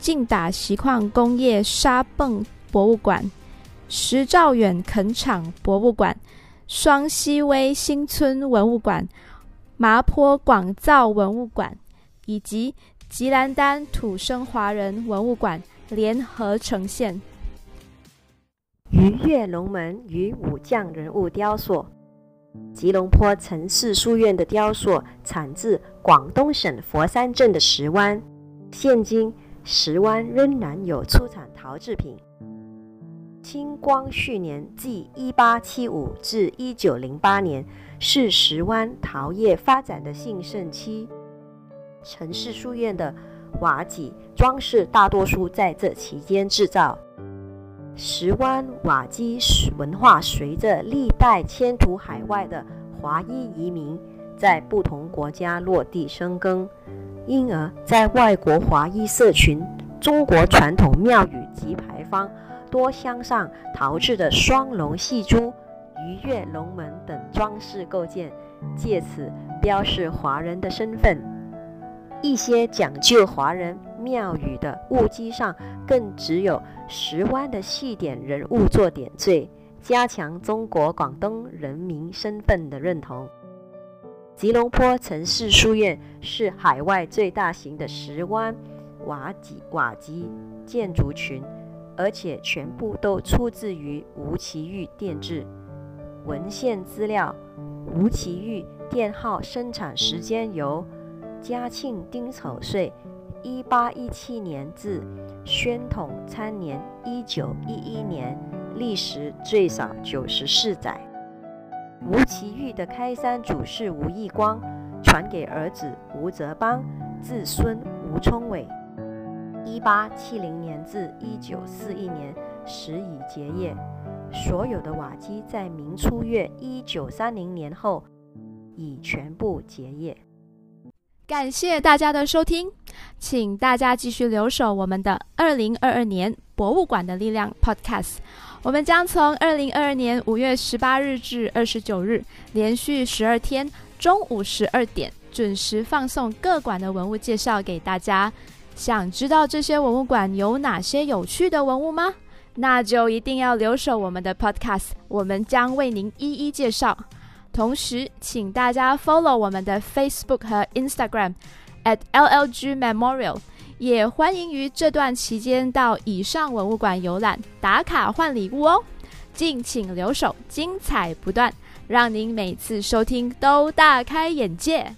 劲打锡矿工业沙泵博物馆、石兆远垦场博物馆、双溪威新村文物馆、麻坡广造文物馆以及吉兰丹土生华人文物馆联合呈现。鱼跃龙门与武将人物雕塑，吉隆坡城市书院的雕塑产自广东省佛山镇的石湾，现今。石湾仍然有出产陶制品。清光绪年即一八七五至一九零八年，是石湾陶业发展的兴盛期。城市书院的瓦脊装饰大多数在这期间制造。石湾瓦基文化随着历代迁徙海外的华裔移民，在不同国家落地生根。因而，在外国华裔社群，中国传统庙宇及牌坊多镶上陶制的双龙戏珠、鱼跃龙门等装饰构件，借此标示华人的身份。一些讲究华人庙宇的物基上，更只有石湾的戏点人物做点缀，加强中国广东人民身份的认同。吉隆坡城市书院是海外最大型的石湾瓦基瓦基建筑群，而且全部都出自于吴奇玉电制文献资料。吴奇玉电号生产时间由嘉庆丁丑岁（一八一七年）至宣统参年（一九一一年），历时最少九十四载。吴奇玉的开山祖是吴义光，传给儿子吴泽邦，自孙吴聪伟。一八七零年至一九四一年，时已结业。所有的瓦基在明初月一九三零年后已全部结业。感谢大家的收听，请大家继续留守我们的二零二二年博物馆的力量 Podcast。我们将从二零二二年五月十八日至二十九日，连续十二天中午十二点准时放送各馆的文物介绍给大家。想知道这些文物馆有哪些有趣的文物吗？那就一定要留守我们的 Podcast，我们将为您一一介绍。同时，请大家 follow 我们的 Facebook 和 Instagram at LLG Memorial。也欢迎于这段期间到以上文物馆游览打卡换礼物哦，敬请留守，精彩不断，让您每次收听都大开眼界。